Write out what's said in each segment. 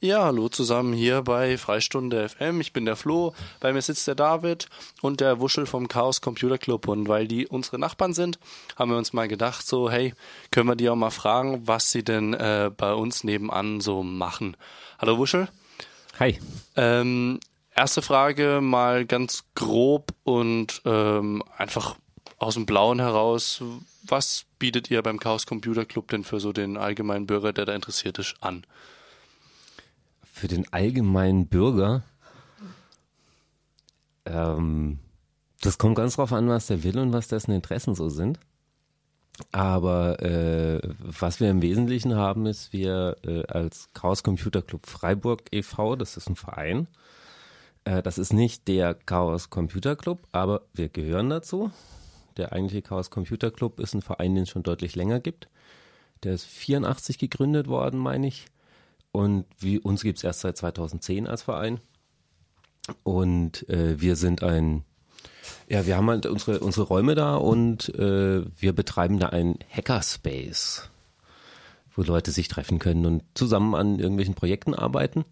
Ja, hallo zusammen hier bei Freistunde FM. Ich bin der Flo, bei mir sitzt der David und der Wuschel vom Chaos Computer Club. Und weil die unsere Nachbarn sind, haben wir uns mal gedacht, so, hey, können wir die auch mal fragen, was sie denn äh, bei uns nebenan so machen. Hallo Wuschel. Hi. Ähm, erste Frage mal ganz grob und ähm, einfach aus dem Blauen heraus. Was bietet ihr beim Chaos Computer Club denn für so den allgemeinen Bürger, der da interessiert ist, an? Für den allgemeinen Bürger, ähm, das kommt ganz drauf an, was der will und was dessen Interessen so sind. Aber äh, was wir im Wesentlichen haben, ist, wir äh, als Chaos Computer Club Freiburg e.V., das ist ein Verein, äh, das ist nicht der Chaos Computer Club, aber wir gehören dazu. Der eigentliche Chaos Computer Club ist ein Verein, den es schon deutlich länger gibt. Der ist 84 gegründet worden, meine ich. Und wie, uns gibt es erst seit 2010 als Verein. Und äh, wir sind ein, ja, wir haben halt unsere, unsere Räume da und äh, wir betreiben da einen Hackerspace, wo Leute sich treffen können und zusammen an irgendwelchen Projekten arbeiten.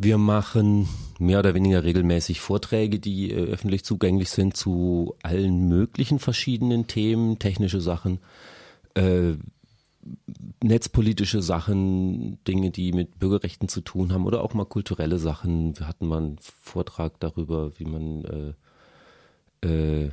Wir machen mehr oder weniger regelmäßig Vorträge, die äh, öffentlich zugänglich sind zu allen möglichen verschiedenen Themen, technische Sachen, äh, netzpolitische Sachen, Dinge, die mit Bürgerrechten zu tun haben oder auch mal kulturelle Sachen. Wir hatten mal einen Vortrag darüber, wie man äh, äh,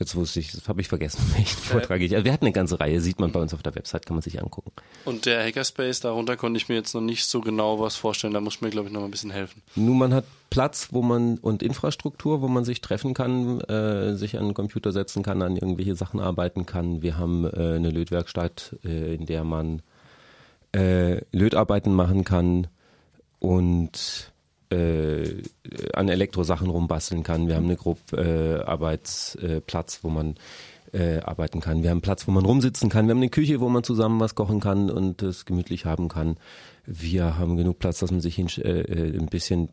Jetzt wusste ich, das habe ich vergessen, welchen Vortrag ich. Also wir hatten eine ganze Reihe, sieht man bei uns auf der Website, kann man sich angucken. Und der Hackerspace, darunter konnte ich mir jetzt noch nicht so genau was vorstellen, da muss ich mir, glaube ich, noch mal ein bisschen helfen. Nun, man hat Platz, wo man und Infrastruktur, wo man sich treffen kann, äh, sich an den Computer setzen kann, an irgendwelche Sachen arbeiten kann. Wir haben äh, eine Lötwerkstatt, äh, in der man äh, Lötarbeiten machen kann und äh, an Elektrosachen rumbasteln kann. Wir haben eine Gruppe äh, Arbeitsplatz, wo man äh, arbeiten kann. Wir haben einen Platz, wo man rumsitzen kann. Wir haben eine Küche, wo man zusammen was kochen kann und es gemütlich haben kann. Wir haben genug Platz, dass man sich hin, äh, äh, ein bisschen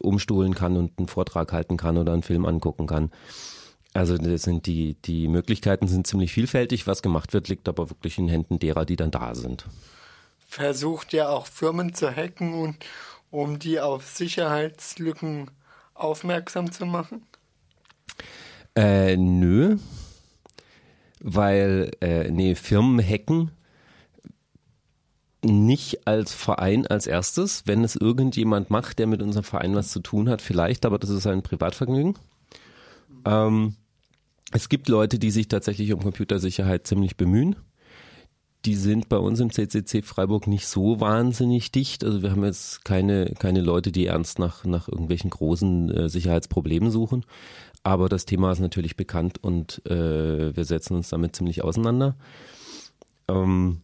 umstuhlen kann und einen Vortrag halten kann oder einen Film angucken kann. Also das sind die, die Möglichkeiten sind ziemlich vielfältig. Was gemacht wird, liegt aber wirklich in Händen derer, die dann da sind. Versucht ja auch Firmen zu hacken und um die auf Sicherheitslücken aufmerksam zu machen? Äh, nö. Weil, äh, nee, Firmen hacken nicht als Verein als erstes. Wenn es irgendjemand macht, der mit unserem Verein was zu tun hat, vielleicht, aber das ist ein Privatvergnügen. Ähm, es gibt Leute, die sich tatsächlich um Computersicherheit ziemlich bemühen die sind bei uns im CCC Freiburg nicht so wahnsinnig dicht. Also wir haben jetzt keine, keine Leute, die ernst nach, nach irgendwelchen großen äh, Sicherheitsproblemen suchen. Aber das Thema ist natürlich bekannt und äh, wir setzen uns damit ziemlich auseinander. Ähm,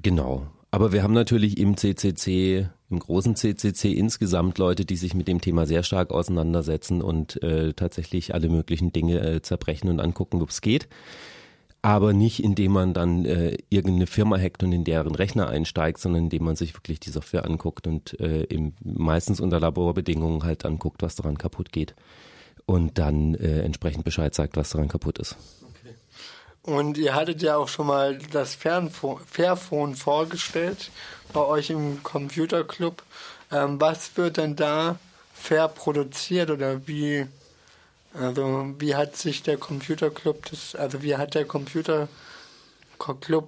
genau. Aber wir haben natürlich im CCC, im großen CCC insgesamt Leute, die sich mit dem Thema sehr stark auseinandersetzen und äh, tatsächlich alle möglichen Dinge äh, zerbrechen und angucken, ob es geht aber nicht indem man dann äh, irgendeine Firma hackt und in deren Rechner einsteigt, sondern indem man sich wirklich die Software anguckt und äh, im, meistens unter Laborbedingungen halt anguckt, was daran kaputt geht und dann äh, entsprechend Bescheid sagt, was daran kaputt ist. Und ihr hattet ja auch schon mal das Fairphone vorgestellt bei euch im Computerclub. Ähm, was wird denn da fair produziert oder wie also wie hat sich der Computerclub das, also wie hat der Computerclub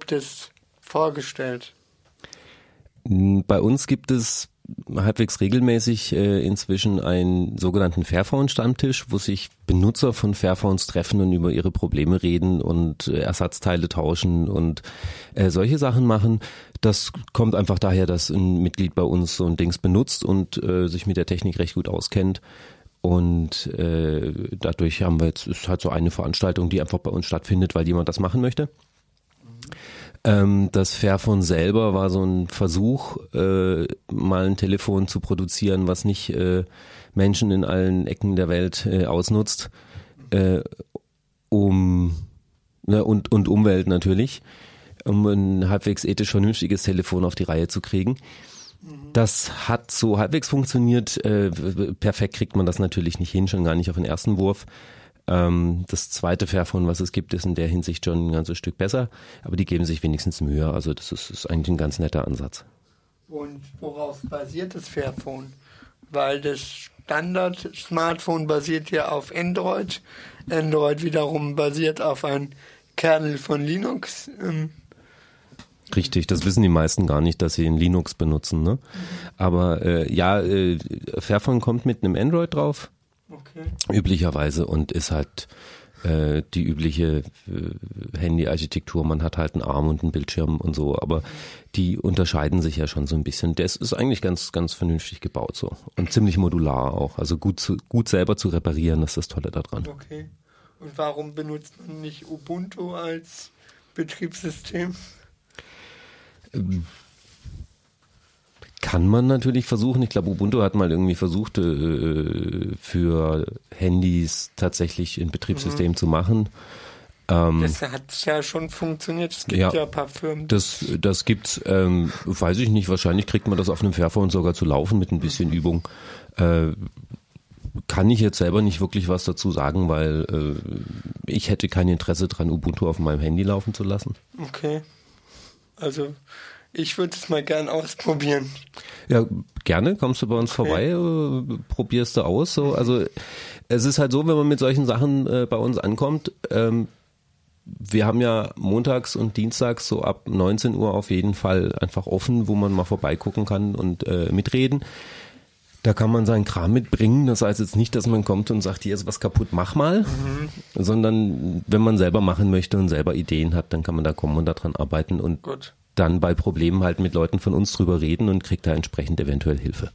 das vorgestellt? Bei uns gibt es halbwegs regelmäßig äh, inzwischen einen sogenannten Fairphone-Stammtisch, wo sich Benutzer von Fairphones treffen und über ihre Probleme reden und äh, Ersatzteile tauschen und äh, solche Sachen machen. Das kommt einfach daher, dass ein Mitglied bei uns so ein Dings benutzt und äh, sich mit der Technik recht gut auskennt und äh, dadurch haben wir jetzt, ist halt so eine Veranstaltung, die einfach bei uns stattfindet, weil jemand das machen möchte. Ähm, das Fairphone selber war so ein Versuch, äh, mal ein Telefon zu produzieren, was nicht äh, Menschen in allen Ecken der Welt äh, ausnutzt, äh, um ne, und, und Umwelt natürlich, um ein halbwegs ethisch vernünftiges Telefon auf die Reihe zu kriegen. Das hat so halbwegs funktioniert. Äh, perfekt kriegt man das natürlich nicht hin, schon gar nicht auf den ersten Wurf. Ähm, das zweite Fairphone, was es gibt, ist in der Hinsicht schon ein ganzes Stück besser, aber die geben sich wenigstens Mühe. Also das ist, ist eigentlich ein ganz netter Ansatz. Und worauf basiert das Fairphone? Weil das Standard-Smartphone basiert ja auf Android. Android wiederum basiert auf ein Kernel von Linux. Ähm, Richtig, das wissen die meisten gar nicht, dass sie in Linux benutzen. Ne? Aber äh, ja, äh, Fairphone kommt mit einem Android drauf, okay. üblicherweise, und ist halt äh, die übliche äh, Handy-Architektur. Man hat halt einen Arm und einen Bildschirm und so, aber die unterscheiden sich ja schon so ein bisschen. Das ist eigentlich ganz, ganz vernünftig gebaut so und ziemlich modular auch. Also gut, zu, gut selber zu reparieren, das ist das Tolle daran. Okay. Und warum benutzt man nicht Ubuntu als Betriebssystem? Kann man natürlich versuchen. Ich glaube, Ubuntu hat mal irgendwie versucht, äh, für Handys tatsächlich ein Betriebssystem zu machen. Ähm, Das hat ja schon funktioniert. Es gibt Ja. ja, ein paar Firmen. das, das gibt's, ähm, weiß ich nicht. Wahrscheinlich kriegt man das auf einem Fairphone sogar zu laufen mit ein bisschen Übung. Äh, kann ich jetzt selber nicht wirklich was dazu sagen, weil äh, ich hätte kein Interesse dran, Ubuntu auf meinem Handy laufen zu lassen. Okay. Also, ich würde es mal gern ausprobieren. Ja, gerne, kommst du bei uns vorbei, äh, probierst du aus. So. Also es ist halt so, wenn man mit solchen Sachen äh, bei uns ankommt, ähm, wir haben ja montags und dienstags so ab 19 Uhr auf jeden Fall einfach offen, wo man mal vorbeigucken kann und äh, mitreden. Da kann man seinen Kram mitbringen. Das heißt jetzt nicht, dass man kommt und sagt, hier ist was kaputt, mach mal. Sondern wenn man selber machen möchte und selber Ideen hat, dann kann man da kommen und daran arbeiten und Gut. dann bei Problemen halt mit Leuten von uns drüber reden und kriegt da entsprechend eventuell Hilfe.